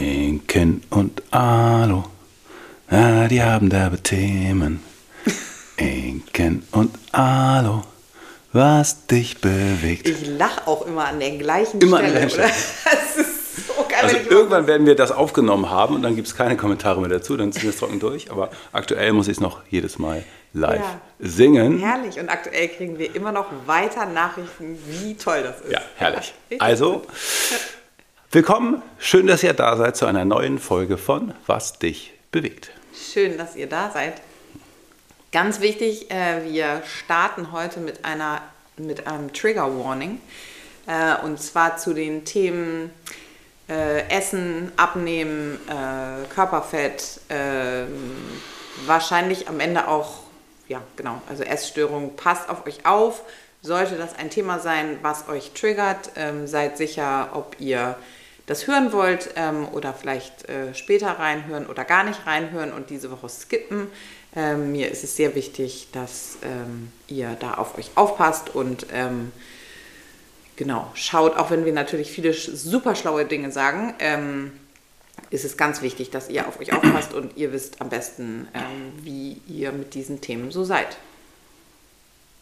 Inken und Alu, ah, die haben derbe Themen. Inken und Alu, was dich bewegt. Ich lache auch immer an der gleichen Immer an Stelle. der gleichen oder? Das ist so geil. Also irgendwann werden wir das aufgenommen haben und dann gibt es keine Kommentare mehr dazu, dann ziehen wir es trocken durch. Aber aktuell muss ich es noch jedes Mal live Ja. singen. Herrlich. Und aktuell kriegen wir immer noch weiter Nachrichten, wie toll das ist. Ja, herrlich. Also. willkommen. Schön, dass ihr da seid zu einer neuen Folge von Was dich bewegt. Schön, dass ihr da seid. Ganz wichtig, äh, wir starten heute mit, einer, mit einem Trigger Warning. Äh, und zwar zu den Themen äh, Essen, Abnehmen, äh, Körperfett, ähm, wahrscheinlich am Ende auch, ja genau, also Essstörung. Passt auf euch auf. Sollte das ein Thema sein, was euch triggert, ähm, seid sicher, ob ihr das hören wollt ähm, oder vielleicht äh, später reinhören oder gar nicht reinhören und diese Woche skippen. Ähm, mir ist es sehr wichtig, dass ähm, ihr da auf euch aufpasst und ähm, genau schaut, auch wenn wir natürlich viele super schlaue Dinge sagen, ähm, ist es ganz wichtig, dass ihr auf euch aufpasst und ihr wisst am besten, ähm, wie ihr mit diesen Themen so seid.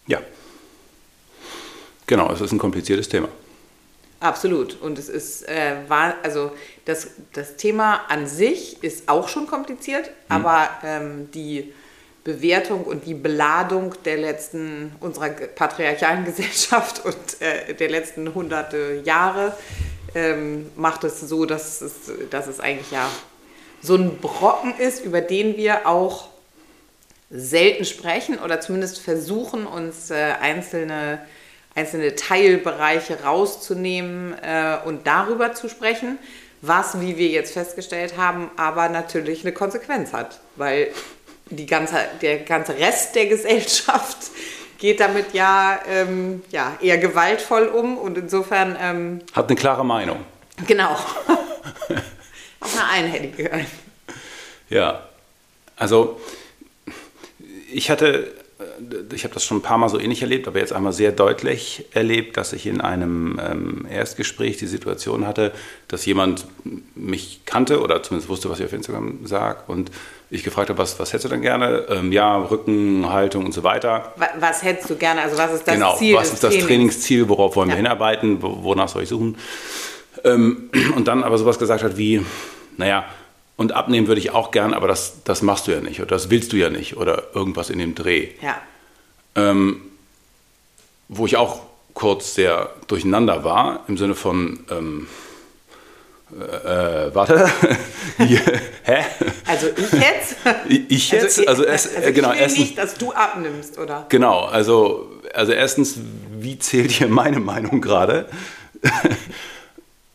Ja. Genau, es ist ein kompliziertes Thema. Absolut. Und es ist, äh, war, also das, das Thema an sich ist auch schon kompliziert, aber ähm, die Bewertung und die Beladung der letzten, unserer patriarchalen Gesellschaft und äh, der letzten hunderte Jahre ähm, macht es so, dass es, dass es eigentlich ja so ein Brocken ist, über den wir auch selten sprechen oder zumindest versuchen, uns äh, einzelne, einzelne Teilbereiche rauszunehmen äh, und darüber zu sprechen, was, wie wir jetzt festgestellt haben, aber natürlich eine Konsequenz hat, weil die ganze, der ganze Rest der Gesellschaft geht damit ja, ähm, ja eher gewaltvoll um und insofern, ähm, Hat eine klare Meinung. genau, auch eine einhellige. Ja, also ich hatte, ich habe das schon ein paar Mal so ähnlich erlebt, aber jetzt einmal sehr deutlich erlebt, dass ich in einem ähm, Erstgespräch die Situation hatte, dass jemand mich kannte oder zumindest wusste, was ich auf Instagram sage und ich gefragt habe, was, was hättest du denn gerne? Ähm, ja, Rückenhaltung und so weiter. Wa- Was hättest du gerne, also was ist das genau, Ziel was des ist das Trainings? Trainingsziel, worauf wollen Ja. wir hinarbeiten, wo, wonach soll ich suchen? Ähm, und dann aber sowas gesagt hat wie, naja, und abnehmen würde ich auch gern, aber das, das machst du ja nicht oder das willst du ja nicht oder irgendwas in dem Dreh. Ja, Ähm, wo ich auch kurz sehr durcheinander war, im Sinne von, ähm, äh, äh, warte, Wie, hä? also ich jetzt? Ich jetzt? ich- Also, also äh, genau, ich will erstens, nicht, dass du abnimmst, oder? Genau, also, also erstens, wie zählt hier meine Meinung gerade?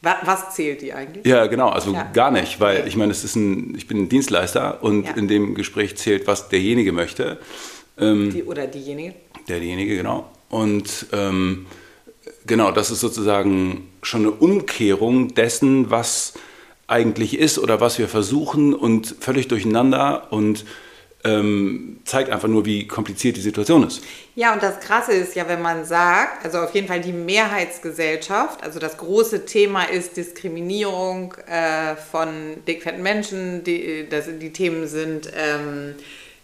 Wa- Was zählt die eigentlich? Ja, genau, also Ja. gar nicht, weil Okay. ich meine, es ist ein, ich bin ein Dienstleister und Ja. in dem Gespräch zählt, was derjenige möchte. Ähm, Die, oder diejenige? derjenige, genau. Und ähm, genau, das ist sozusagen schon eine Umkehrung dessen, was eigentlich ist oder was wir versuchen und völlig durcheinander und ähm, zeigt einfach nur, wie kompliziert die Situation ist. Ja, und das Krasse ist ja, wenn man sagt, also auf jeden Fall die Mehrheitsgesellschaft, also das große Thema ist Diskriminierung äh, von dickfetten Menschen, die, das, die Themen sind, ähm,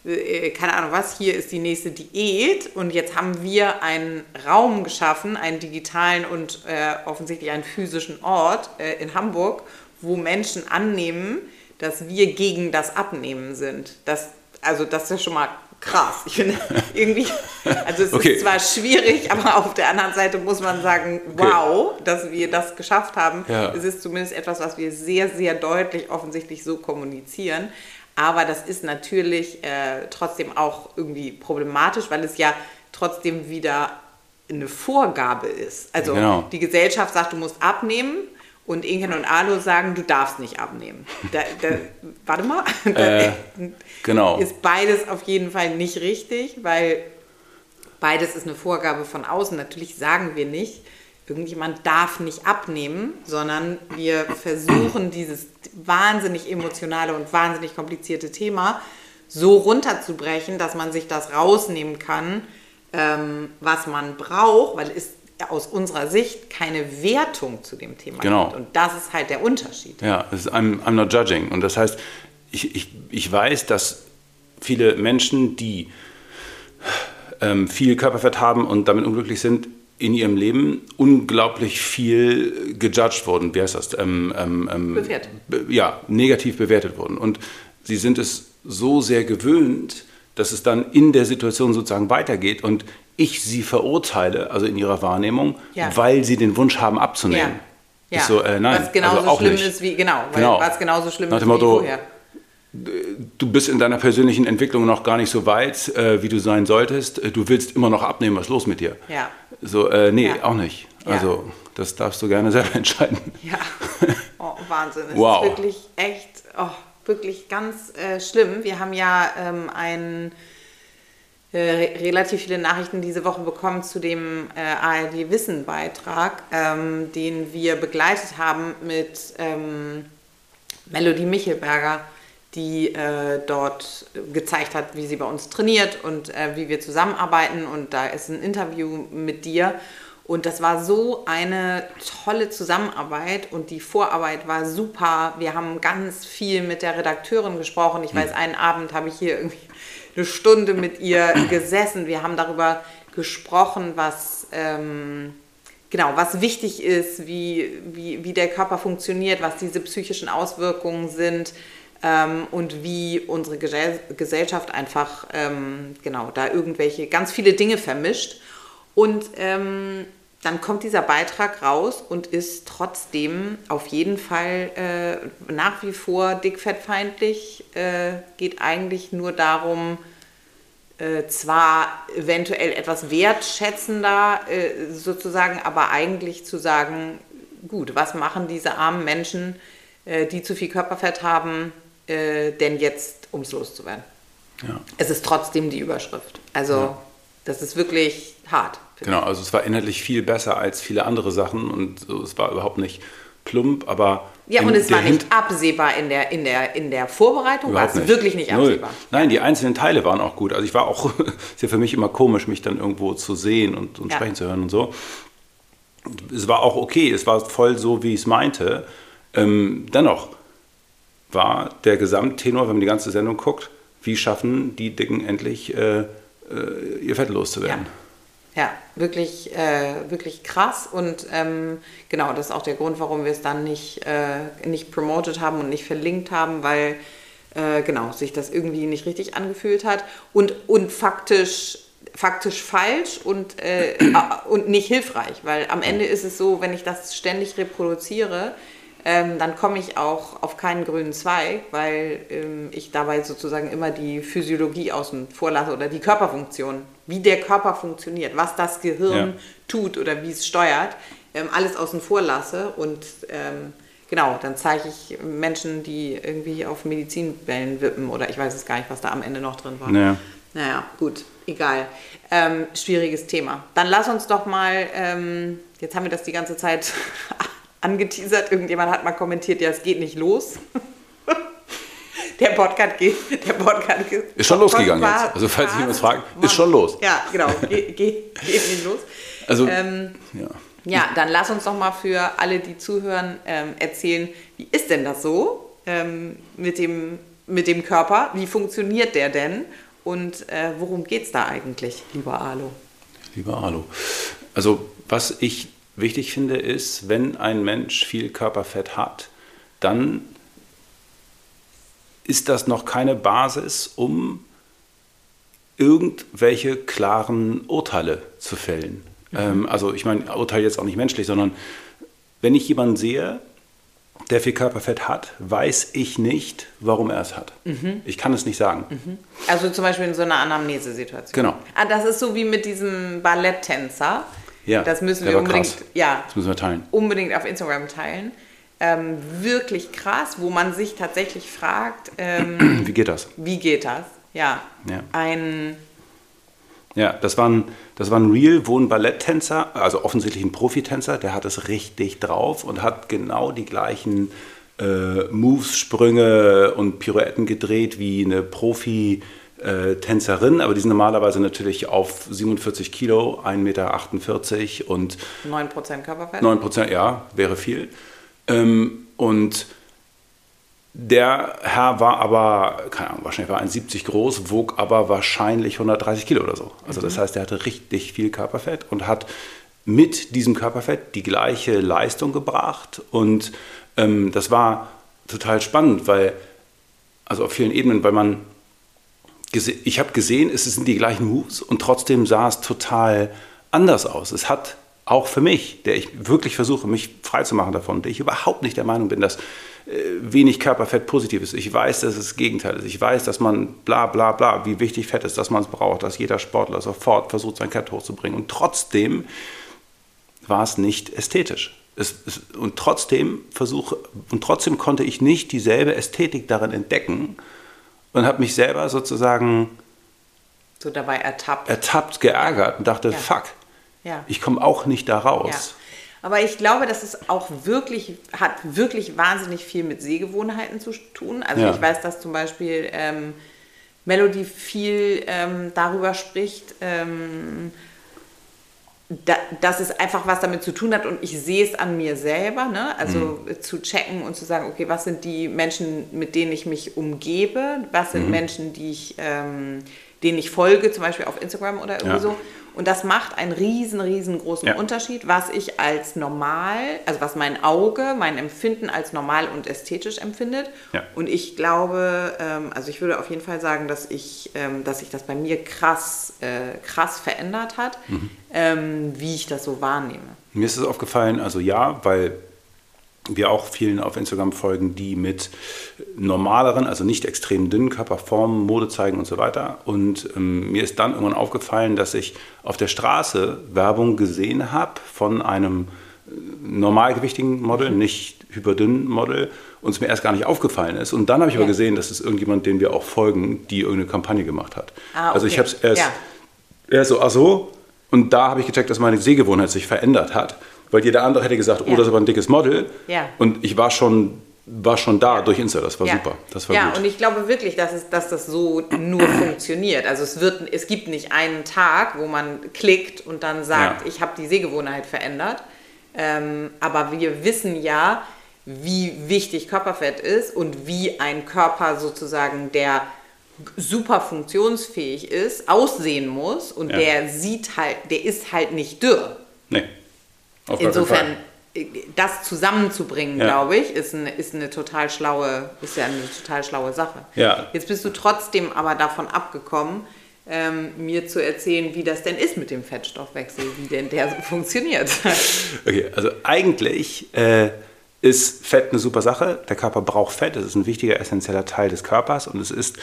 äh, keine Ahnung was, hier ist die nächste Diät und jetzt haben wir einen Raum geschaffen, einen digitalen und äh, offensichtlich einen physischen Ort äh, in Hamburg, wo Menschen annehmen, dass wir gegen das Abnehmen sind. Das, also das ist ja schon mal krass. Ich finde irgendwie, also es Okay. ist zwar schwierig, aber auf der anderen Seite muss man sagen, wow, dass wir das geschafft haben. Ja. Es ist zumindest etwas, was wir sehr, sehr deutlich offensichtlich so kommunizieren. Aber das ist natürlich äh, trotzdem auch irgendwie problematisch, weil es ja trotzdem wieder eine Vorgabe ist. Also Genau. die Gesellschaft sagt, du musst abnehmen und Inken und Alo sagen, du darfst nicht abnehmen. Da, da, warte mal, da Äh, genau. ist beides auf jeden Fall nicht richtig, weil beides ist eine Vorgabe von außen. Natürlich sagen wir nicht, irgendjemand darf nicht abnehmen, sondern wir versuchen dieses wahnsinnig emotionale und wahnsinnig komplizierte Thema so runterzubrechen, dass man sich das rausnehmen kann, ähm, was man braucht, weil es aus unserer Sicht keine Wertung zu dem Thema Genau. gibt. Und das ist halt der Unterschied. Ja, es ist I'm, I'm not judging. Und das heißt, ich, ich, ich weiß, dass viele Menschen, die ähm, viel Körperfett haben und damit unglücklich sind, in ihrem Leben unglaublich viel gejudged wurden. Wie heißt das? Ähm, ähm, ähm, Bewertet. Be ja, negativ bewertet wurden. Und sie sind es so sehr gewöhnt, dass es dann in der Situation sozusagen weitergeht und ich sie verurteile, also in ihrer Wahrnehmung, Ja. weil sie den Wunsch haben abzunehmen. Ja. Ist so, äh, nein, was genauso also schlimm nicht. ist wie, genau, weil Genau. was genauso schlimm Nach ist dem wie Motto, vorher. Du bist in deiner persönlichen Entwicklung noch gar nicht so weit, äh, wie du sein solltest. Äh, Du willst immer noch abnehmen, was ist los mit dir? Ja. So, äh, nee, Ja. auch nicht. Ja. Also, das darfst du gerne selber entscheiden. Ja, oh, Wahnsinn. Es Wow. ist wirklich echt, oh, wirklich ganz äh, schlimm. Wir haben ja ähm, ein, äh, re- relativ viele Nachrichten diese Woche bekommen zu dem äh, ARD-Wissen-Beitrag, ähm, den wir begleitet haben mit ähm, Melody Michelberger, die äh, dort gezeigt hat, wie sie bei uns trainiert und äh, wie wir zusammenarbeiten. Und da ist ein Interview mit dir. Und das war so eine tolle Zusammenarbeit und die Vorarbeit war super. Wir haben ganz viel mit der Redakteurin gesprochen. Ich weiß, einen Abend habe ich hier irgendwie eine Stunde mit ihr gesessen. Wir haben darüber gesprochen, was ähm, genau, was wichtig ist, wie, wie, wie der Körper funktioniert, was diese psychischen Auswirkungen sind ähm, und wie unsere Gesell Gesellschaft einfach ähm, genau da irgendwelche ganz viele Dinge vermischt. Und ähm, dann kommt dieser Beitrag raus und ist trotzdem auf jeden Fall äh, nach wie vor dickfettfeindlich. Äh, geht eigentlich nur darum, äh, zwar eventuell etwas wertschätzender äh, sozusagen, aber eigentlich zu sagen, gut, was machen diese armen Menschen, äh, die zu viel Körperfett haben, äh, denn jetzt, um es loszuwerden? Ja. Es ist trotzdem die Überschrift. Also das ist wirklich hart. Genau, also es war inhaltlich viel besser als viele andere Sachen und so, es war überhaupt nicht plump, aber. Ja, und es war nicht Hin- absehbar in der, in der, in der Vorbereitung, war es wirklich nicht Null. absehbar. Nein, die einzelnen Teile waren auch gut. Also ich war auch, ist ja für mich immer komisch, mich dann irgendwo zu sehen und, und Ja. sprechen zu hören und so. Es war auch okay, es war voll so, wie ich es meinte. Ähm, dennoch war der Gesamttenor, wenn man die ganze Sendung guckt, wie schaffen die Dicken endlich äh, äh, ihr Fett loszuwerden. Ja, wirklich, äh, wirklich krass. Und ähm, genau, das ist auch der Grund, warum wir es dann nicht, äh, nicht promoted haben und nicht verlinkt haben, weil äh, genau, sich das irgendwie nicht richtig angefühlt hat. Und, und faktisch, faktisch falsch und, äh, und nicht hilfreich, weil am Ende ist es so, wenn ich das ständig reproduziere, ähm, dann komme ich auch auf keinen grünen Zweig, weil ähm, ich dabei sozusagen immer die Physiologie außen vor lasse oder die Körperfunktion, wie der Körper funktioniert, was das Gehirn Ja. tut oder wie es steuert, ähm, alles außen vor lasse und ähm, genau, dann zeige ich Menschen, die irgendwie auf Medizinbällen wippen oder ich weiß es gar nicht, was da am Ende noch drin war. Naja. Naja, gut, egal. Ähm, schwieriges Thema. Dann lass uns doch mal, ähm, jetzt haben wir das die ganze Zeit angeteasert, irgendjemand hat mal kommentiert, ja, es geht nicht los. Der Podcast geht, der Podcast geht. Ist schon losgegangen jetzt. Also falls sich jemand fragt, ist schon los. Ja, genau, geht, geht, geht nicht los. Also, Ähm, ja. ja, dann lass uns doch mal für alle, die zuhören, ähm, erzählen, wie ist denn das so ähm, mit, dem, mit dem Körper? Wie funktioniert der denn? Und äh, worum geht es da eigentlich, lieber Alo? Lieber Alu. Also, was ich wichtig finde, ist, wenn ein Mensch viel Körperfett hat, dann ist das noch keine Basis, um irgendwelche klaren Urteile zu fällen. Ähm, also, ich meine, Urteil jetzt auch nicht menschlich, sondern wenn ich jemanden sehe, der viel Körperfett hat, weiß ich nicht, warum er es hat. Ich kann es nicht sagen. Also zum Beispiel in so einer Anamnese-Situation. Genau. Ah, das ist so wie mit diesem Balletttänzer. Ja, das müssen wir unbedingt, krass. ja, Das müssen wir teilen. unbedingt auf Instagram teilen. Ähm, wirklich krass, wo man sich tatsächlich fragt, ähm, Wie geht das? wie geht das? Ja, Ja. ein Ja, das war ein, das war ein Real, wo ein Balletttänzer, also offensichtlich ein Profitänzer, der hat es richtig drauf und hat genau die gleichen äh, Moves, Sprünge und Pirouetten gedreht wie eine Profi- äh, Tänzerinnen, aber die sind normalerweise natürlich auf 47 Kilo, 1,48 Meter und 9% Körperfett? 9%, ja, wäre viel. Ähm, und der Herr war aber, keine Ahnung, wahrscheinlich war 1,70 groß, wog aber wahrscheinlich 130 Kilo oder so. Also das heißt, er hatte richtig viel Körperfett und hat mit diesem Körperfett die gleiche Leistung gebracht. Und ähm, das war total spannend, weil, also auf vielen Ebenen, weil man, ich habe gesehen, es sind die gleichen Moves und trotzdem sah es total anders aus. Es hat auch für mich, der ich wirklich versuche, mich freizumachen davon, der ich überhaupt nicht der Meinung bin, dass äh, wenig Körperfett positiv ist. Ich weiß, dass es das Gegenteil ist. Ich weiß, dass man bla bla bla, wie wichtig Fett ist, dass man es braucht, dass jeder Sportler sofort versucht, sein Fett hochzubringen. Und trotzdem war es nicht ästhetisch. Es, es, und trotzdem versuche und trotzdem konnte ich nicht dieselbe Ästhetik darin entdecken und habe mich selber sozusagen so dabei ertappt, ertappt geärgert und dachte, ja. fuck, ja. ich komme auch nicht da raus. Ja. Aber ich glaube, dass es auch wirklich, hat wirklich wahnsinnig viel mit Sehgewohnheiten zu tun. Also ich weiß, dass zum Beispiel ähm, Melody viel ähm, darüber spricht, ähm, da, dass es einfach was damit zu tun hat und ich sehe es an mir selber, ne? also mhm. zu checken und zu sagen, okay, was sind die Menschen, mit denen ich mich umgebe, was sind mhm. Menschen, die ich, ähm, denen ich folge, zum Beispiel auf Instagram oder irgendwie ja. so und das macht einen riesen, riesengroßen ja. Unterschied, was ich als normal, also was mein Auge, mein Empfinden als normal und ästhetisch empfindet. Ja. Und ich glaube, ähm, also ich würde auf jeden Fall sagen, dass ich, ähm, dass sich das bei mir krass, äh, krass verändert hat, mhm. ähm, wie ich das so wahrnehme. Mir ist es aufgefallen, also ja, weil wir auch vielen auf Instagram folgen, die mit normaleren, also nicht extrem dünnen Körperformen Mode zeigen und so weiter. Und ähm, mir ist dann irgendwann aufgefallen, dass ich auf der Straße Werbung gesehen habe von einem äh, normalgewichtigen Model, nicht hyperdünnen Model, und es mir erst gar nicht aufgefallen ist. Und dann habe ich ja. aber gesehen, dass es irgendjemand, den wir auch folgen, die irgendeine Kampagne gemacht hat. Ah, okay. Also ich habe es erst, ja. erst so, ach so, und da habe ich gecheckt, dass meine Sehgewohnheit sich verändert hat weil jeder andere hätte gesagt, oh, das ist aber ein dickes Model. Ja. Und ich war schon, war schon da durch Insta, das war ja. super. Das war ja, gut. und ich glaube wirklich, dass, es, dass das so nur funktioniert. Also es, wird, es gibt nicht einen Tag, wo man klickt und dann sagt, ja. ich habe die Sehgewohnheit verändert. Ähm, aber wir wissen ja, wie wichtig Körperfett ist und wie ein Körper sozusagen, der super funktionsfähig ist, aussehen muss und ja. der sieht halt, der ist halt nicht dürr. Nee. Auf Insofern, das zusammenzubringen, ja. glaube ich, ist eine, ist eine total schlaue, ist ja eine total schlaue Sache. Ja. Jetzt bist du trotzdem aber davon abgekommen, ähm, mir zu erzählen, wie das denn ist mit dem Fettstoffwechsel, wie denn der so funktioniert. Okay, also eigentlich äh, ist Fett eine super Sache. Der Körper braucht Fett, es ist ein wichtiger, essentieller Teil des Körpers und es ist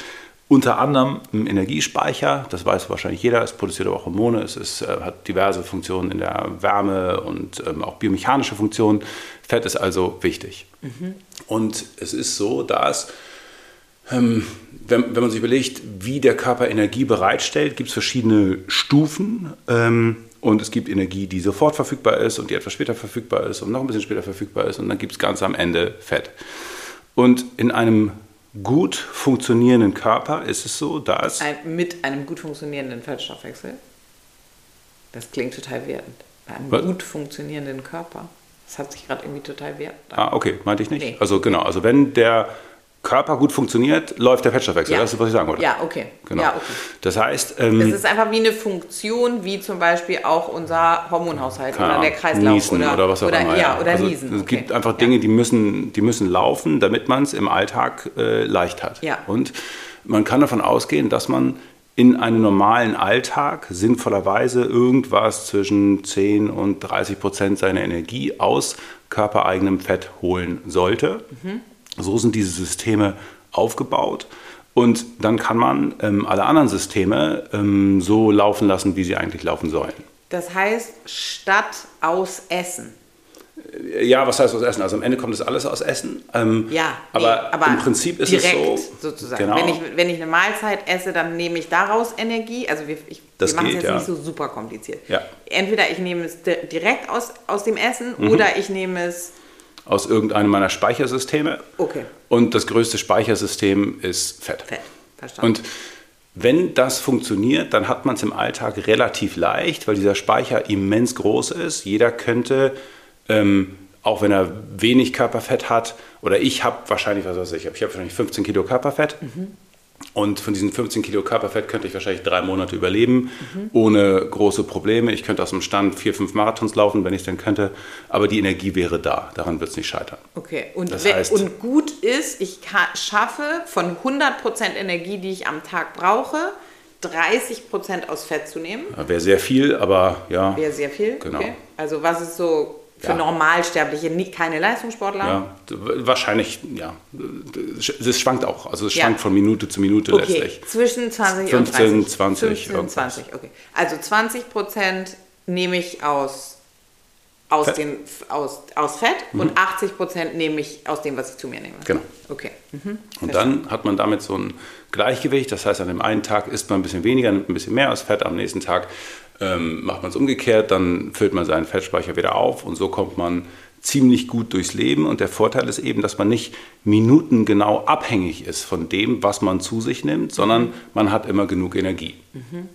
unter anderem ein Energiespeicher, das weiß wahrscheinlich jeder, es produziert aber auch Hormone, es ist, äh, hat diverse Funktionen in der Wärme und ähm, auch biomechanische Funktionen. Fett ist also wichtig. Mhm. Und es ist so, dass, ähm, wenn, wenn, man sich überlegt, wie der Körper Energie bereitstellt, gibt es verschiedene Stufen. Ähm, und es gibt Energie, die sofort verfügbar ist und die etwas später verfügbar ist und noch ein bisschen später verfügbar ist. Und dann gibt es ganz am Ende Fett. Und in einem gut funktionierenden Körper ist es so, dass. Ein, mit einem gut funktionierenden Fettstoffwechsel? Das klingt total wertend. Bei einem Was? gut funktionierenden Körper. Das hat sich gerade irgendwie total wertend Ah, okay, meinte ich nicht. Nee. Also genau, also wenn der Körper gut funktioniert, läuft der Fettstoffwechsel. Ja. Das ist, was ich sagen wollte. Ja, okay. Genau. Ja, okay. Das heißt. Ähm, es ist einfach wie eine Funktion, wie zum Beispiel auch unser Hormonhaushalt oder der Kreislauf. Niesen oder, oder was auch oder, immer. Ja, oder also Niesen. Es okay. gibt einfach Dinge, die, müssen, die müssen laufen, damit man es im Alltag äh, leicht hat. Ja. Und man kann davon ausgehen, dass man in einem normalen Alltag sinnvollerweise irgendwas zwischen 10 und 30 Prozent seiner Energie aus körpereigenem Fett holen sollte. Mhm. So sind diese Systeme aufgebaut. Und dann kann man ähm, alle anderen Systeme ähm, so laufen lassen, wie sie eigentlich laufen sollen. Das heißt, statt aus Essen. Äh, ja, was heißt aus Essen? Also am Ende kommt das alles aus Essen. Ähm, ja, aber, nee, aber, im Prinzip ist direkt, es so. sozusagen. Genau. Wenn, ich, wenn ich eine Mahlzeit esse, dann nehme ich daraus Energie. Also wir, ich, wir machen es jetzt ja. nicht so super kompliziert. Ja. Entweder ich nehme es direkt aus, aus dem Essen mhm. oder ich nehme es aus irgendeinem meiner Speichersysteme. Okay. Und das größte Speichersystem ist Fett. Fett, verstanden. Und wenn das funktioniert, dann hat man es im Alltag relativ leicht, weil dieser Speicher immens groß ist. Jeder könnte, ähm, auch wenn er wenig Körperfett hat, oder ich habe wahrscheinlich, was weiß ich, ich habe wahrscheinlich 15 Kilo Körperfett. Mhm. Und von diesen 15 Kilo Körperfett könnte ich wahrscheinlich drei Monate überleben, mhm. ohne große Probleme. Ich könnte aus dem Stand vier, fünf Marathons laufen, wenn ich es denn könnte. Aber die Energie wäre da. Daran wird es nicht scheitern. Okay, und, das heißt, und gut ist, ich schaffe von 100% Energie, die ich am Tag brauche, 30% aus Fett zu nehmen. Wäre sehr viel, aber ja. Wäre sehr viel? Genau. Okay. Also was ist so für ja. Normalsterbliche, nicht, keine Leistungssportler? Ja, wahrscheinlich, ja. Es schwankt auch. Also es schwankt ja. von Minute zu Minute okay. letztlich. Zwischen 20 15, und 30. 20. 15, 20, okay. Also 20 Prozent nehme ich aus, aus, Fett. Den, aus, aus Fett mhm. und 80 Prozent nehme ich aus dem, was ich zu mir nehme. Genau. Okay. Mhm. Und dann hat man damit so ein Gleichgewicht. Das heißt, an dem einen Tag isst man ein bisschen weniger, nimmt ein bisschen mehr aus Fett, am nächsten Tag ähm, macht man es umgekehrt, dann füllt man seinen Fettspeicher wieder auf und so kommt man ziemlich gut durchs Leben. Und der Vorteil ist eben, dass man nicht minutengenau abhängig ist von dem, was man zu sich nimmt, sondern man hat immer genug Energie. Mhm.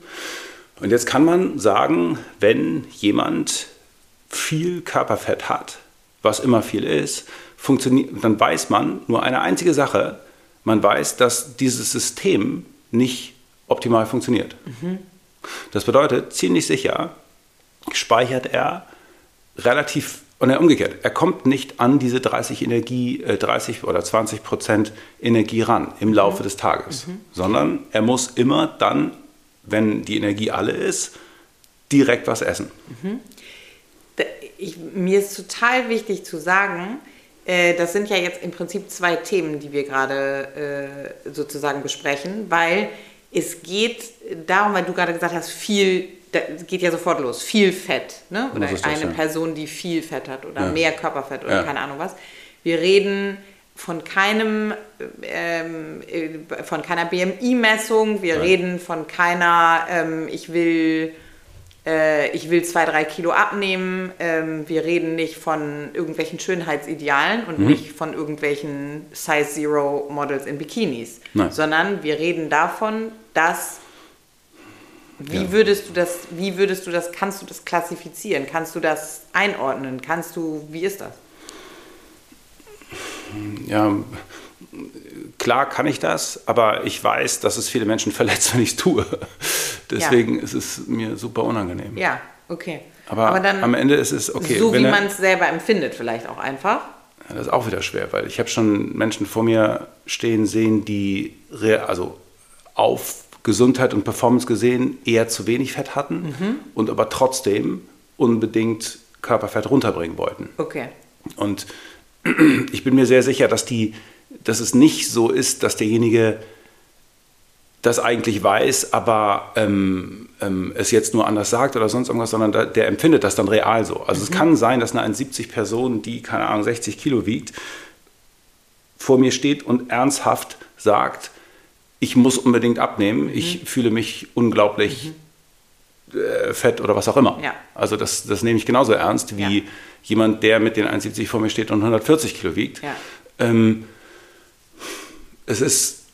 Und jetzt kann man sagen, wenn jemand viel Körperfett hat, was immer viel ist, funktioniert, dann weiß man nur eine einzige Sache. Man weiß, dass dieses System nicht optimal funktioniert. Mhm. Das bedeutet, ziemlich sicher speichert er relativ und er umgekehrt, er kommt nicht an diese 30 Energie, äh, 30 oder 20 Prozent Energie ran im Laufe mhm. des Tages, mhm. sondern er muss immer dann, wenn die Energie alle ist, direkt was essen. Mhm. Ich, mir ist total wichtig zu sagen, äh, das sind ja jetzt im Prinzip zwei Themen, die wir gerade äh, sozusagen besprechen, weil es geht darum, weil du gerade gesagt hast, viel, da geht ja sofort los, viel Fett. Ne? Oder das, eine ja. Person, die viel Fett hat oder ja. mehr Körperfett oder ja. keine Ahnung was. Wir reden von keinem, ähm, äh, von keiner BMI-Messung, wir reden von keiner, ähm, ich will äh, ich will zwei, drei Kilo abnehmen. Ähm, wir reden nicht von irgendwelchen Schönheitsidealen und mhm. nicht von irgendwelchen Size Zero Models in Bikinis, Nein. sondern wir reden davon, dass wie ja. würdest du das, wie würdest du das, kannst du das klassifizieren? Kannst du das einordnen? Kannst du, wie ist das? Ja, klar kann ich das, aber ich weiß, dass es viele Menschen verletzt, wenn ich es tue. Deswegen ja. ist es mir super unangenehm. Ja, okay. Aber, aber dann am Ende ist es okay. So wie man es selber empfindet, vielleicht auch einfach. Ja, das ist auch wieder schwer, weil ich habe schon Menschen vor mir stehen sehen, die also auf Gesundheit und Performance gesehen eher zu wenig Fett hatten mhm. und aber trotzdem unbedingt Körperfett runterbringen wollten. Okay. Und ich bin mir sehr sicher, dass die dass es nicht so ist, dass derjenige das eigentlich weiß, aber ähm, ähm, es jetzt nur anders sagt oder sonst irgendwas, sondern da, der empfindet das dann real so. Also mhm. es kann sein, dass eine 1,70 Person, die, keine Ahnung, 60 Kilo wiegt, vor mir steht und ernsthaft sagt, ich muss unbedingt abnehmen, mhm. ich fühle mich unglaublich mhm. äh, fett oder was auch immer. Ja. Also das, das nehme ich genauso ernst wie ja. jemand, der mit den 1,70 vor mir steht und 140 Kilo wiegt. Ja. Ähm, es ist,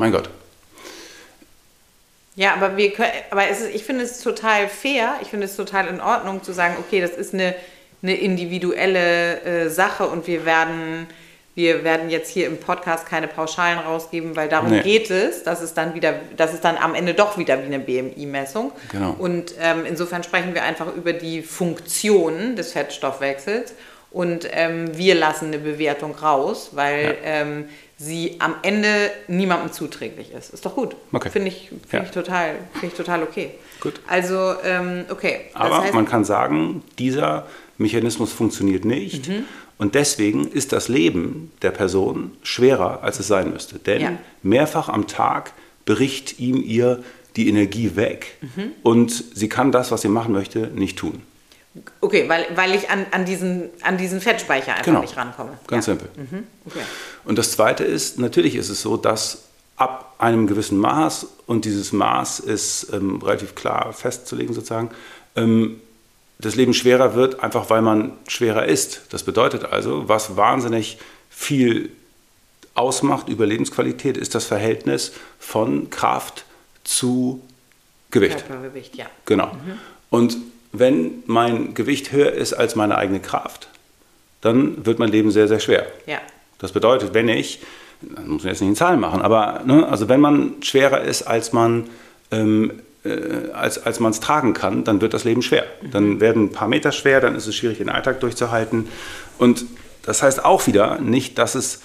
mein Gott. Ja, aber, wir können, aber es ist, ich finde es total fair, ich finde es total in Ordnung zu sagen, okay, das ist eine, eine individuelle äh, Sache und wir werden, wir werden jetzt hier im Podcast keine Pauschalen rausgeben, weil darum nee. geht es, dass es dann wieder, dass es dann am Ende doch wieder wie eine BMI-Messung. Genau. Und ähm, insofern sprechen wir einfach über die Funktion des Fettstoffwechsels und ähm, wir lassen eine Bewertung raus, weil ja. ähm, sie am Ende niemandem zuträglich ist. Ist doch gut. Okay. Finde ich, find ja. ich, total, find ich total okay. Gut. Also, ähm, okay. Das Aber heißt, man kann sagen, dieser Mechanismus funktioniert nicht. Mhm. Und deswegen ist das Leben der Person schwerer, als es sein müsste. Denn ja. mehrfach am Tag bricht ihm ihr die Energie weg mhm. und sie kann das, was sie machen möchte, nicht tun. Okay, weil, weil ich an, an, diesen, an diesen Fettspeicher einfach genau. nicht rankomme. Ganz ja. simpel. Mhm. Okay. Und das Zweite ist, natürlich ist es so, dass ab einem gewissen Maß, und dieses Maß ist ähm, relativ klar festzulegen sozusagen, ähm, das Leben schwerer wird, einfach weil man schwerer ist. Das bedeutet also, was wahnsinnig viel ausmacht, Überlebensqualität, ist das Verhältnis von Kraft zu Gewicht. Körpergewicht, ja. Genau. Mhm. Und wenn mein Gewicht höher ist als meine eigene Kraft, dann wird mein Leben sehr, sehr schwer. Ja. Das bedeutet, wenn ich, das muss man jetzt nicht in Zahlen machen, aber ne, also wenn man schwerer ist, als man ähm, äh, als, als man es tragen kann, dann wird das Leben schwer. Dann werden ein paar Meter schwer, dann ist es schwierig, den Alltag durchzuhalten. Und das heißt auch wieder nicht, dass es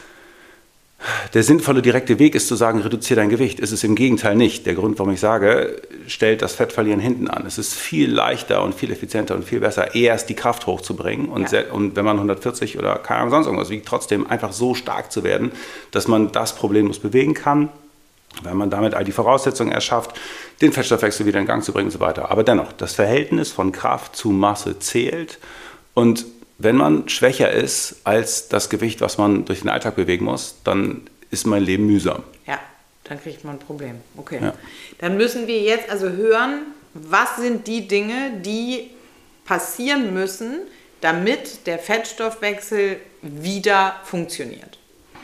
der sinnvolle direkte Weg ist zu sagen, reduziere dein Gewicht. Ist es im Gegenteil nicht. Der Grund, warum ich sage, stellt das Fettverlieren hinten an. Es ist viel leichter und viel effizienter und viel besser, erst die Kraft hochzubringen und, ja. und wenn man 140 oder keine Ahnung sonst irgendwas wiegt, trotzdem einfach so stark zu werden, dass man das problemlos bewegen kann, wenn man damit all die Voraussetzungen erschafft, den Fettstoffwechsel wieder in Gang zu bringen und so weiter. Aber dennoch, das Verhältnis von Kraft zu Masse zählt und wenn man schwächer ist als das Gewicht, was man durch den Alltag bewegen muss, dann ist mein Leben mühsam. Ja, dann kriegt man ein Problem. Okay. Ja. Dann müssen wir jetzt also hören, was sind die Dinge, die passieren müssen, damit der Fettstoffwechsel wieder funktioniert.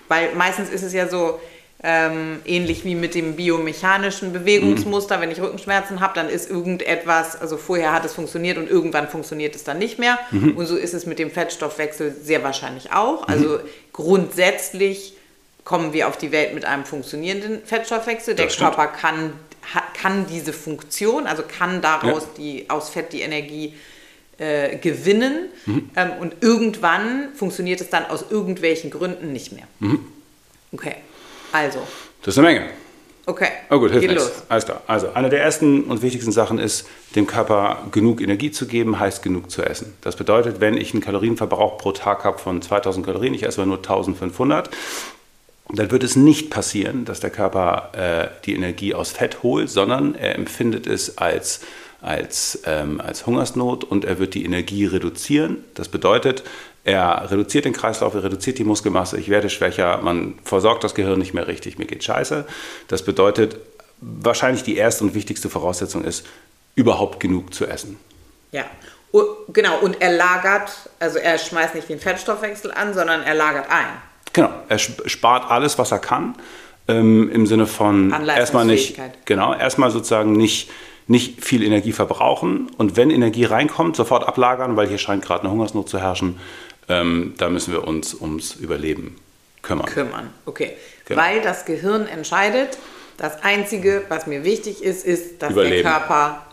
Weil meistens ist es ja so, ähm, ähnlich wie mit dem biomechanischen Bewegungsmuster. Mhm. Wenn ich Rückenschmerzen habe, dann ist irgendetwas, also vorher hat es funktioniert und irgendwann funktioniert es dann nicht mehr. Mhm. Und so ist es mit dem Fettstoffwechsel sehr wahrscheinlich auch. Also mhm. grundsätzlich kommen wir auf die Welt mit einem funktionierenden Fettstoffwechsel. Der Körper kann, kann diese Funktion, also kann daraus ja. die, aus Fett die Energie äh, gewinnen. Mhm. Ähm, und irgendwann funktioniert es dann aus irgendwelchen Gründen nicht mehr. Mhm. Okay. Also. Das ist eine Menge. Okay. Oh gut, hilft nichts. Alles klar. Also, eine der ersten und wichtigsten Sachen ist, dem Körper genug Energie zu geben, heißt genug zu essen. Das bedeutet, wenn ich einen Kalorienverbrauch pro Tag habe von 2000 Kalorien, ich esse aber nur 1500, dann wird es nicht passieren, dass der Körper äh, die Energie aus Fett holt, sondern er empfindet es als, als, ähm, als Hungersnot und er wird die Energie reduzieren. Das bedeutet, er reduziert den Kreislauf, er reduziert die Muskelmasse, ich werde schwächer, man versorgt das Gehirn nicht mehr richtig, mir geht scheiße. Das bedeutet, wahrscheinlich die erste und wichtigste Voraussetzung ist, überhaupt genug zu essen. Ja, oh, genau. Und er lagert, also er schmeißt nicht den Fettstoffwechsel an, sondern er lagert ein. Genau, er spart alles, was er kann, ähm, im Sinne von erstmal nicht, genau, erstmal sozusagen nicht nicht viel Energie verbrauchen und wenn Energie reinkommt, sofort ablagern, weil hier scheint gerade eine Hungersnot zu herrschen ähm, da müssen wir uns ums Überleben kümmern. Kümmern, okay. Genau. Weil das Gehirn entscheidet, das Einzige, was mir wichtig ist, ist, dass Überleben. der Körper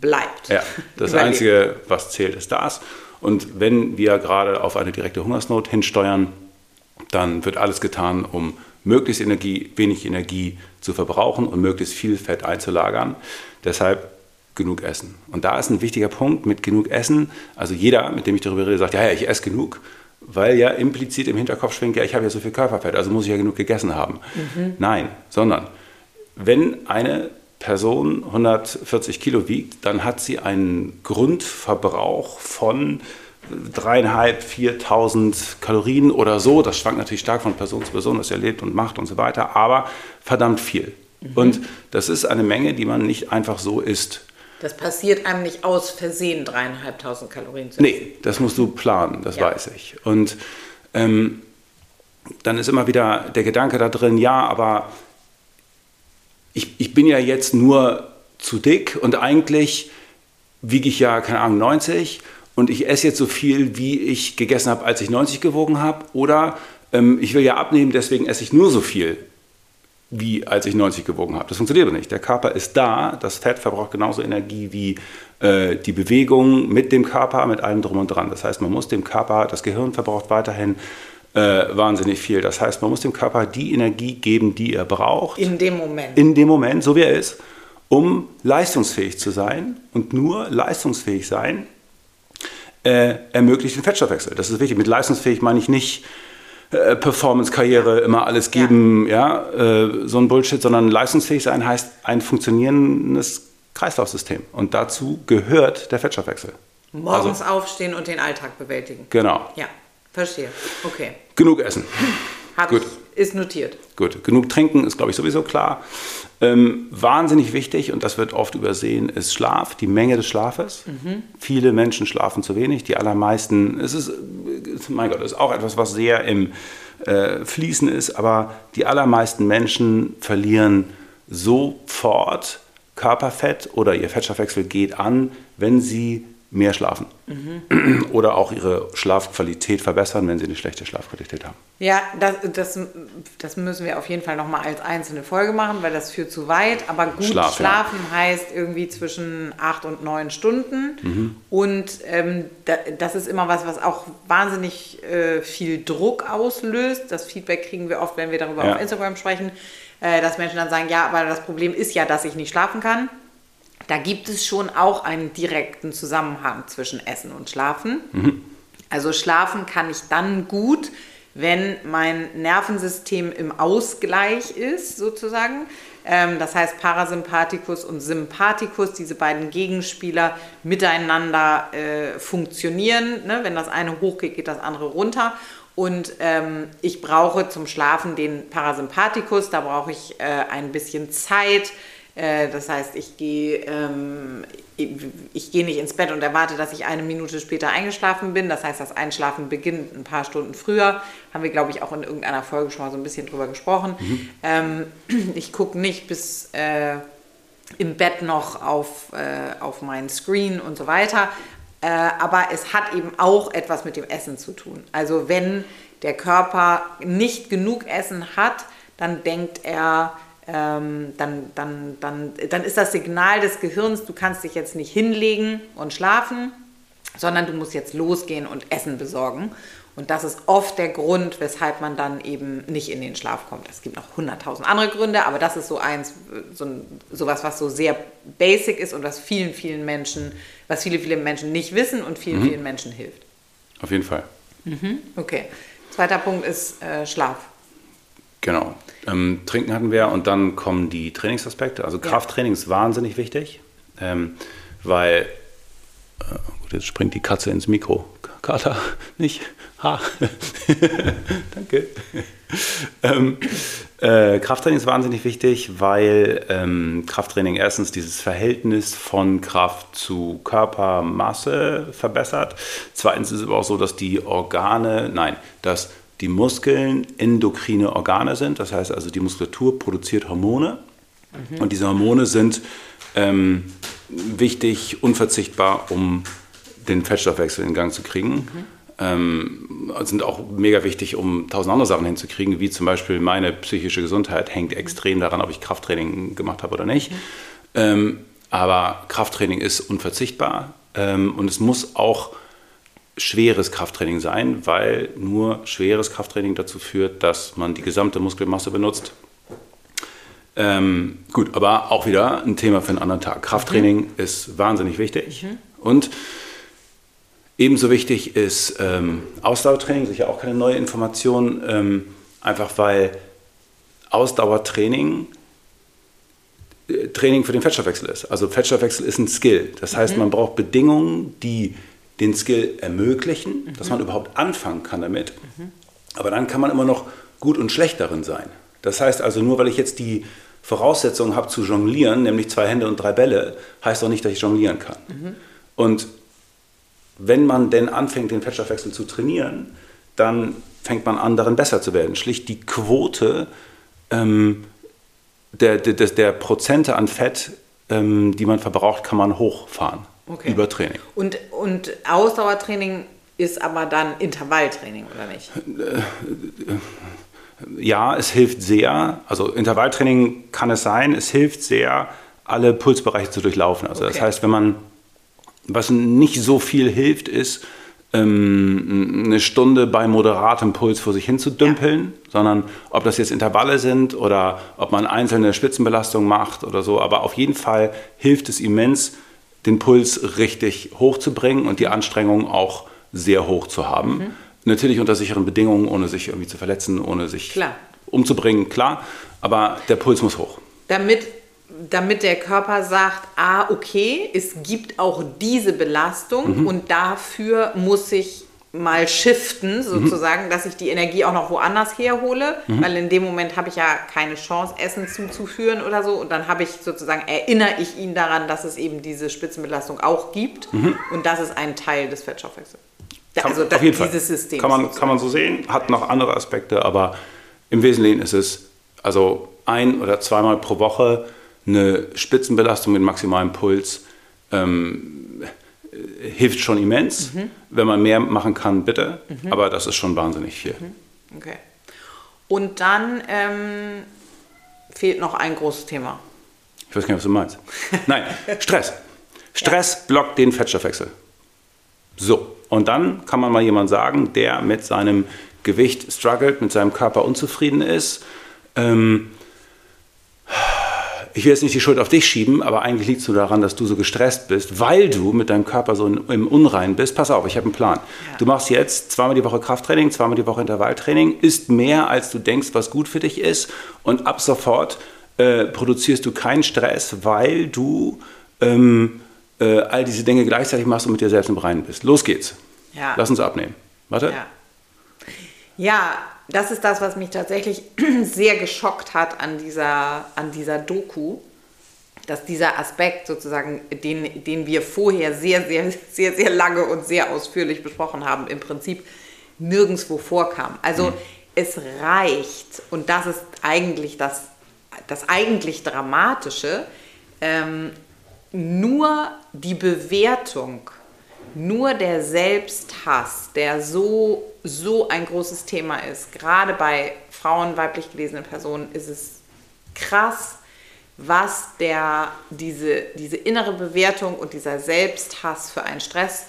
bleibt. Ja, das Einzige, was zählt, ist das. Und wenn wir gerade auf eine direkte Hungersnot hinsteuern, dann wird alles getan, um möglichst Energie, wenig Energie zu verbrauchen und möglichst viel Fett einzulagern. Deshalb genug essen. Und da ist ein wichtiger Punkt mit genug Essen. Also jeder, mit dem ich darüber rede, sagt, ja, ja, ich esse genug, weil ja implizit im Hinterkopf schwingt, ja, ich habe ja so viel Körperfett, also muss ich ja genug gegessen haben. Mhm. Nein, sondern wenn eine Person 140 Kilo wiegt, dann hat sie einen Grundverbrauch von dreieinhalb, 4.000 Kalorien oder so. Das schwankt natürlich stark von Person zu Person, was er lebt und macht und so weiter, aber verdammt viel. Mhm. Und das ist eine Menge, die man nicht einfach so isst. Das passiert einem nicht aus Versehen, dreieinhalbtausend Kalorien zu essen. Nee, das musst du planen, das ja. weiß ich. Und ähm, dann ist immer wieder der Gedanke da drin, ja, aber ich, ich bin ja jetzt nur zu dick und eigentlich wiege ich ja, keine Ahnung, 90 und ich esse jetzt so viel, wie ich gegessen habe, als ich 90 gewogen habe. Oder ähm, ich will ja abnehmen, deswegen esse ich nur so viel wie als ich 90 gewogen habe. Das funktioniert aber nicht. Der Körper ist da, das Fett verbraucht genauso Energie wie äh, die Bewegung mit dem Körper, mit allem drum und dran. Das heißt, man muss dem Körper, das Gehirn verbraucht weiterhin äh, wahnsinnig viel. Das heißt, man muss dem Körper die Energie geben, die er braucht. In dem Moment. In dem Moment, so wie er ist, um leistungsfähig zu sein. Und nur leistungsfähig sein äh, ermöglicht den Fettstoffwechsel. Das ist wichtig. Mit leistungsfähig meine ich nicht, äh, Performance-Karriere immer alles geben, ja, ja äh, so ein Bullshit, sondern leistungsfähig sein heißt ein funktionierendes Kreislaufsystem. Und dazu gehört der Fettstoffwechsel. Morgens also, aufstehen und den Alltag bewältigen. Genau. Ja, verstehe. Okay. Genug essen. Hab Gut. Ich, ist notiert. Gut. Genug trinken ist, glaube ich, sowieso klar. Ähm, wahnsinnig wichtig, und das wird oft übersehen, ist Schlaf, die Menge des Schlafes. Mhm. Viele Menschen schlafen zu wenig, die allermeisten, es ist, mein Gott, ist auch etwas, was sehr im, äh, fließen ist, aber die allermeisten Menschen verlieren sofort Körperfett oder ihr Fettstoffwechsel geht an, wenn sie mehr schlafen. Mhm. Oder auch ihre Schlafqualität verbessern, wenn sie eine schlechte Schlafqualität haben. Ja, das, das, das müssen wir auf jeden Fall nochmal als einzelne Folge machen, weil das führt zu weit. Aber gut Schlaf, schlafen ja. heißt irgendwie zwischen acht und neun Stunden. Mhm. Und ähm, das ist immer was, was auch wahnsinnig äh, viel Druck auslöst. Das Feedback kriegen wir oft, wenn wir darüber ja. auf Instagram sprechen, äh, dass Menschen dann sagen, ja, aber das Problem ist ja, dass ich nicht schlafen kann. Da gibt es schon auch einen direkten Zusammenhang zwischen Essen und Schlafen. Mhm. Also schlafen kann ich dann gut, wenn mein Nervensystem im Ausgleich ist, sozusagen. Ähm, das heißt, Parasympathikus und Sympathikus, diese beiden Gegenspieler, miteinander äh, funktionieren. Ne? Wenn das eine hochgeht, geht das andere runter. Und ähm, ich brauche zum Schlafen den Parasympathikus, da brauche ich äh, ein bisschen Zeit das heißt, ich gehe ähm, ich gehe nicht ins Bett und erwarte, dass ich eine Minute später eingeschlafen bin. Das heißt, das Einschlafen beginnt ein paar Stunden früher. Haben wir, glaube ich, auch in irgendeiner Folge schon mal so ein bisschen drüber gesprochen. Mhm. Ähm, ich gucke nicht bis äh, im Bett noch auf, äh, auf meinen Screen und so weiter. Äh, aber es hat eben auch etwas mit dem Essen zu tun. Also wenn der Körper nicht genug Essen hat, dann denkt er, ähm, dann, dann, dann, dann ist das Signal des Gehirns, du kannst dich jetzt nicht hinlegen und schlafen, sondern du musst jetzt losgehen und Essen besorgen. Und das ist oft der Grund, weshalb man dann eben nicht in den Schlaf kommt. Es gibt noch hunderttausend andere Gründe, aber das ist so eins, so ein, sowas, was so sehr basic ist und was vielen, vielen Menschen, was viele, viele Menschen nicht wissen und vielen, mhm. vielen Menschen hilft. Auf jeden Fall. Mhm. Okay. Zweiter Punkt ist äh, Schlaf. Genau. Ähm, Trinken hatten wir und dann kommen die Trainingsaspekte. Also Krafttraining ist wahnsinnig wichtig, ähm, weil, äh, gut, jetzt springt die Katze ins Mikro. Kater, nicht? Ha. Danke. ähm, äh, Krafttraining ist wahnsinnig wichtig, weil ähm, Krafttraining erstens dieses Verhältnis von Kraft zu Körpermasse verbessert. Zweitens ist es aber auch so, dass die Organe, nein, dass die Muskeln endokrine Organe sind. Das heißt also, die Muskulatur produziert Hormone. Mhm. Und diese Hormone sind ähm, wichtig, unverzichtbar, um den Fettstoffwechsel in Gang zu kriegen. Mhm. Ähm, sind auch mega wichtig, um tausend andere Sachen hinzukriegen, wie zum Beispiel meine psychische Gesundheit hängt extrem daran, ob ich Krafttraining gemacht habe oder nicht. Mhm. Ähm, aber Krafttraining ist unverzichtbar ähm, und es muss auch schweres Krafttraining sein, weil nur schweres Krafttraining dazu führt, dass man die gesamte Muskelmasse benutzt. Ähm, gut, aber auch wieder ein Thema für einen anderen Tag. Krafttraining mhm. ist wahnsinnig wichtig mhm. und ebenso wichtig ist ähm, Ausdauertraining, sicher auch keine neue Information, ähm, einfach weil Ausdauertraining äh, Training für den Fettstoffwechsel ist. Also Fettstoffwechsel ist ein Skill. Das heißt, mhm. man braucht Bedingungen, die den Skill ermöglichen, mhm. dass man überhaupt anfangen kann damit. Mhm. Aber dann kann man immer noch gut und schlecht darin sein. Das heißt also, nur weil ich jetzt die Voraussetzungen habe zu jonglieren, nämlich zwei Hände und drei Bälle, heißt doch nicht, dass ich jonglieren kann. Mhm. Und wenn man denn anfängt, den Fettstoffwechsel zu trainieren, dann fängt man an, darin besser zu werden. Schlicht die Quote ähm, der, der, der, Prozente an Fett, ähm, die man verbraucht, kann man hochfahren. Okay. Über Training. Und, und Ausdauertraining ist aber dann Intervalltraining, oder nicht? Ja, es hilft sehr. Also Intervalltraining kann es sein. Es hilft sehr, alle Pulsbereiche zu durchlaufen. Also okay. das heißt, wenn man, was nicht so viel hilft, ist, ähm, eine Stunde bei moderatem Puls vor sich hin zu dümpeln, ja. sondern ob das jetzt Intervalle sind oder ob man einzelne Spitzenbelastungen macht oder so. Aber auf jeden Fall hilft es immens, den Puls richtig hochzubringen und die Anstrengung auch sehr hoch zu haben. Mhm. Natürlich unter sicheren Bedingungen, ohne sich irgendwie zu verletzen, ohne sich klar. umzubringen, klar. Aber der Puls muss hoch. Damit, damit der Körper sagt, ah, okay, es gibt auch diese Belastung mhm. und dafür muss ich mal shiften, sozusagen, mhm. dass ich die Energie auch noch woanders herhole, mhm. weil in dem Moment habe ich ja keine Chance, Essen zuzuführen oder so. Und dann habe ich sozusagen, erinnere ich ihn daran, dass es eben diese Spitzenbelastung auch gibt. Mhm. Und das ist ein Teil des Fettstoffwechsels. Also auf jeden Fall. dieses System. Kann man, kann man so sehen, hat noch andere Aspekte, aber im Wesentlichen ist es also ein oder zweimal pro Woche eine Spitzenbelastung mit maximalem Puls. Ähm, hilft schon immens. Mhm. Wenn man mehr machen kann, bitte. Aber das ist schon wahnsinnig viel. Mhm. Okay. Und dann ähm, fehlt noch ein großes Thema. Ich weiß gar nicht, was du meinst. Nein, Stress. Stress blockt den Fettstoffwechsel. So, und dann kann man mal jemand sagen, der mit seinem Gewicht struggelt, mit seinem Körper unzufrieden ist. Ähm, ich will jetzt nicht die Schuld auf dich schieben, aber eigentlich liegt es nur daran, dass du so gestresst bist, weil du mit deinem Körper so in, im Unrein bist. Pass auf, ich habe einen Plan. Ja. Du machst jetzt zweimal die Woche Krafttraining, zweimal die Woche Intervalltraining, isst mehr, als du denkst, was gut für dich ist. Und ab sofort äh, produzierst du keinen Stress, weil du ähm, äh, all diese Dinge gleichzeitig machst und mit dir selbst im Reinen bist. Los geht's. Ja. Lass uns abnehmen. Warte. Ja. Ja, das ist das, was mich tatsächlich sehr geschockt hat an dieser, an dieser Doku. Dass dieser Aspekt sozusagen, den, den wir vorher sehr, sehr, sehr, sehr lange und sehr ausführlich besprochen haben, im Prinzip nirgendwo vorkam. Also es reicht, und das ist eigentlich das, das eigentlich Dramatische, ähm, nur die Bewertung, nur der Selbsthass, der so, so ein großes Thema ist, gerade bei Frauen, weiblich gelesenen Personen, ist es krass, was der, diese, diese innere Bewertung und dieser Selbsthass für einen Stress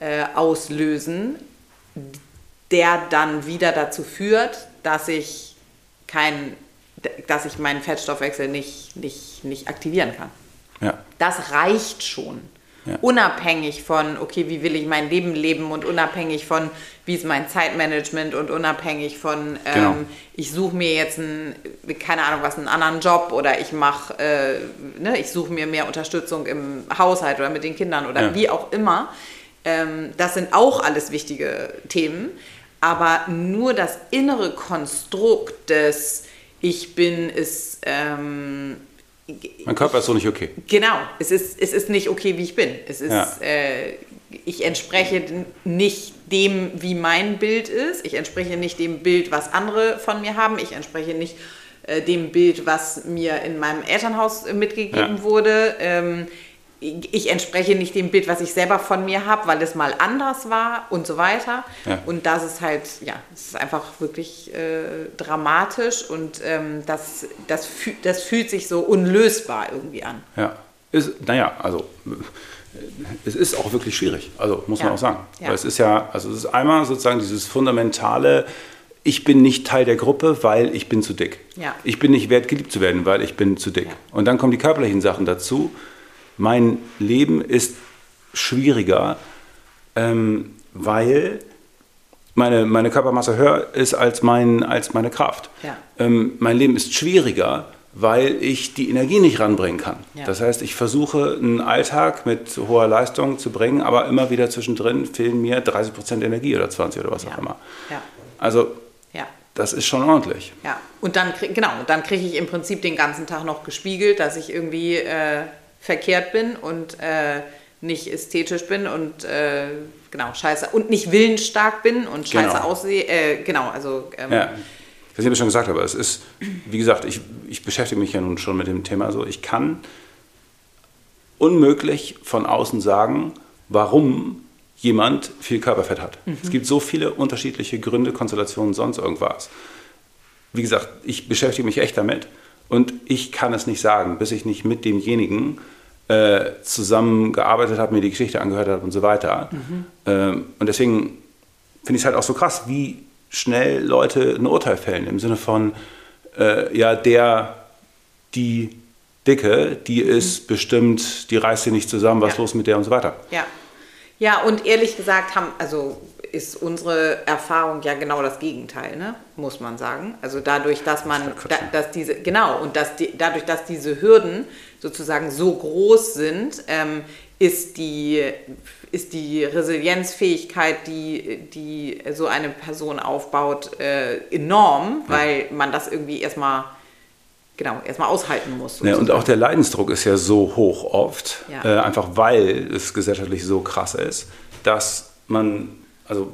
äh, auslösen, der dann wieder dazu führt, dass ich kein, dass ich meinen Fettstoffwechsel nicht, nicht, nicht aktivieren kann. Ja. Das reicht schon. Ja. Unabhängig von, okay, wie will ich mein Leben leben und unabhängig von, wie ist mein Zeitmanagement und unabhängig von, ähm, Genau. ich suche mir jetzt einen, keine Ahnung was, einen anderen Job oder ich mache, äh, ne, ich suche mir mehr Unterstützung im Haushalt oder mit den Kindern oder Ja. wie auch immer. Ähm, das sind auch alles wichtige Themen, aber nur das innere Konstrukt des Ich bin ist ähm, Mein Körper ist so nicht okay. Genau, es ist, es ist nicht okay, wie ich bin. Es ist, Ja. äh, ich entspreche nicht dem, wie mein Bild ist. Ich entspreche nicht dem Bild, was andere von mir haben. Ich entspreche nicht äh, dem Bild, was mir in meinem Elternhaus mitgegeben Ja. wurde. Ähm, ich entspreche nicht dem Bild, was ich selber von mir habe, weil es mal anders war und so weiter. Ja. Und das ist halt, ja, es ist einfach wirklich äh, dramatisch und ähm, das, das, füh das fühlt sich so unlösbar irgendwie an. Ja. Ist, naja, also es ist auch wirklich schwierig, also muss man Ja. auch sagen. Ja. Weil es ist ja, also es ist einmal sozusagen dieses fundamentale, ich bin nicht Teil der Gruppe, weil ich bin zu dick. Ja. Ich bin nicht wert, geliebt zu werden, weil ich bin zu dick. Und dann kommen die körperlichen Sachen dazu. Mein Leben ist schwieriger, ähm, weil meine, meine Körpermasse höher ist als, mein, als meine Kraft. Ja. Ähm, mein Leben ist schwieriger, weil ich die Energie nicht ranbringen kann. Ja. Das heißt, ich versuche einen Alltag mit hoher Leistung zu bringen, aber immer wieder zwischendrin fehlen mir 30 Prozent Energie oder 20 oder was Ja. auch immer. Ja, Also das ist schon ordentlich. ja. Und dann, krieg- genau, dann kriege ich im Prinzip den ganzen Tag noch gespiegelt, dass ich irgendwie äh, verkehrt bin und äh, nicht ästhetisch bin und äh, genau, scheiße, und nicht willensstark bin und scheiße Genau. aussehe. Äh, genau, also ähm, Ja. Das habe ich schon gesagt, aber es ist, wie gesagt, ich, ich beschäftige mich ja nun schon mit dem Thema so. Ich kann unmöglich von außen sagen, warum jemand viel Körperfett hat. Es gibt so viele unterschiedliche Gründe, Konstellationen, sonst irgendwas. Wie gesagt, ich beschäftige mich echt damit und ich kann es nicht sagen, bis ich nicht mit demjenigen äh, zusammengearbeitet habe, mir die Geschichte angehört habe und so weiter. Ähm, und deswegen finde ich es halt auch so krass, wie schnell Leute ein Urteil fällen im Sinne von, äh, ja, der, die Dicke, die ist bestimmt, die reißt sie nicht zusammen, was Ja. los mit der und so weiter. Ja. Ja, und ehrlich gesagt haben, also ist unsere Erfahrung ja genau das Gegenteil, ne? muss man sagen. Also dadurch, dass man, ja da, dass diese, genau, und dass die, dadurch, dass diese Hürden sozusagen so groß sind, ähm, ist die, ist die Resilienzfähigkeit, die, die so eine Person aufbaut, äh, enorm, weil man das irgendwie erstmal, genau, erstmal aushalten muss. Ja, und auch der Leidensdruck ist ja so hoch oft, Ja. äh, einfach weil es gesellschaftlich so krass ist, dass man also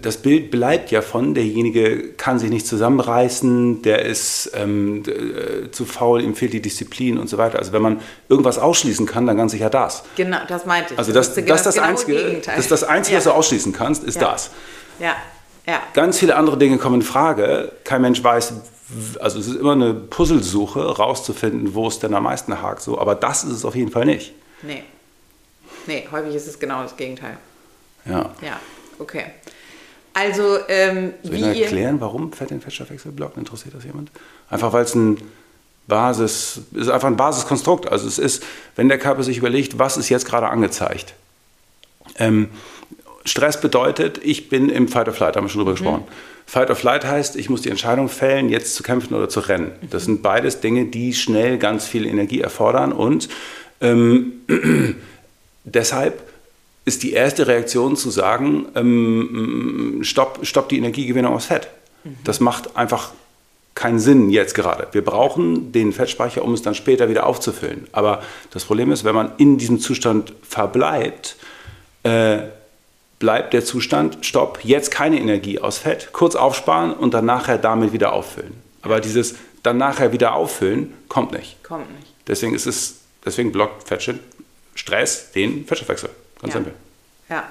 das Bild bleibt ja von, derjenige kann sich nicht zusammenreißen, der ist ähm, äh, zu faul, ihm fehlt die Disziplin und so weiter. Also wenn man irgendwas ausschließen kann, dann ganz sicher das. Genau, das meinte ich. Also das, das, das, das, das Einzige, das, das Einzige ja. was du ausschließen kannst, ist ja. das. Ja, ja. Ganz viele andere Dinge kommen in Frage. Kein Mensch weiß, also es ist immer eine Puzzlesuche, rauszufinden, wo es denn am meisten hakt. So. Aber das ist es auf jeden Fall nicht. Nee. Nee, häufig ist es genau das Gegenteil. Ja. Ja, okay. Also, ähm, Soll ich wie erklären, warum Fett den Fettstoffwechsel blockt? Interessiert das jemand? Einfach weil es ein Basis, ist einfach ein Basiskonstrukt. Also es ist, wenn der Körper sich überlegt, was ist jetzt gerade angezeigt. Ähm, Stress bedeutet, ich bin im Fight or Flight, haben wir schon drüber mhm. gesprochen. Fight or Flight heißt, ich muss die Entscheidung fällen, jetzt zu kämpfen oder zu rennen. Das sind beides Dinge, die schnell ganz viel Energie erfordern und ähm, deshalb ist die erste Reaktion zu sagen, ähm, stopp, stopp die Energiegewinnung aus Fett. Mhm. Das macht einfach keinen Sinn jetzt gerade. Wir brauchen den Fettspeicher, um es dann später wieder aufzufüllen. Aber das Problem ist, wenn man in diesem Zustand verbleibt, äh, bleibt der Zustand, stopp, jetzt keine Energie aus Fett, kurz aufsparen und dann nachher damit wieder auffüllen. Aber dieses dann nachher wieder auffüllen kommt nicht. Kommt nicht. Deswegen ist es, deswegen blockt Fettstoff, Stress den Fettstoffwechsel. Ganz ja. simpel. Ja.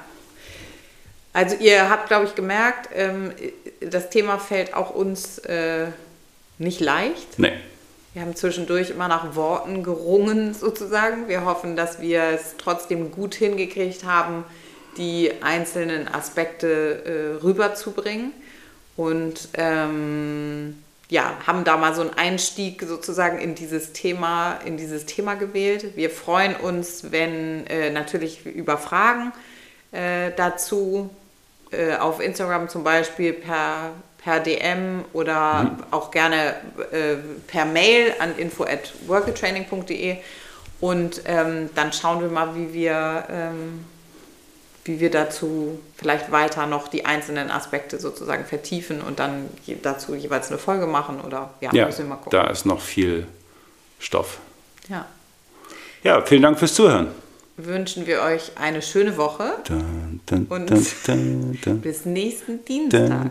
Also ihr habt, glaube ich, gemerkt, ähm, das Thema fällt auch uns äh, nicht leicht. Nee. Wir haben zwischendurch immer nach Worten gerungen, sozusagen. Wir hoffen, dass wir es trotzdem gut hingekriegt haben, die einzelnen Aspekte äh, rüberzubringen. Und ähm, ja, haben da mal so einen Einstieg sozusagen in dieses Thema, in dieses Thema gewählt. Wir freuen uns, wenn äh, natürlich über Fragen äh, dazu äh, auf Instagram zum Beispiel per, per DM oder mhm. auch gerne äh, per Mail an info at workatraining.de und ähm, dann schauen wir mal, wie wir ähm, wie wir dazu vielleicht weiter noch die einzelnen Aspekte sozusagen vertiefen und dann dazu jeweils eine Folge machen oder ja, ja müssen wir mal gucken. Da ist noch viel Stoff. Ja. Ja, vielen Dank fürs Zuhören. Wünschen wir euch eine schöne Woche dun, dun, und dun, bis nächsten Dienstag.